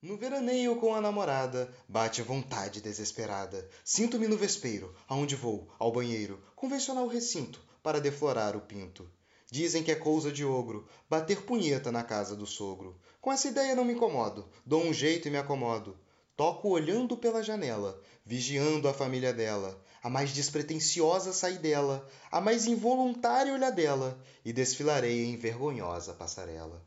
No veraneio com a namorada, bate vontade desesperada. Sinto-me no vespeiro, aonde vou, ao banheiro, convencional recinto, para deflorar o pinto. Dizem que é cousa de ogro, bater punheta na casa do sogro. Com essa ideia não me incomodo, dou um jeito e me acomodo. Toco olhando pela janela, vigiando a família dela. A mais despretensiosa saidela, a mais involuntária olhadela, e desfilarei em vergonhosa passarela.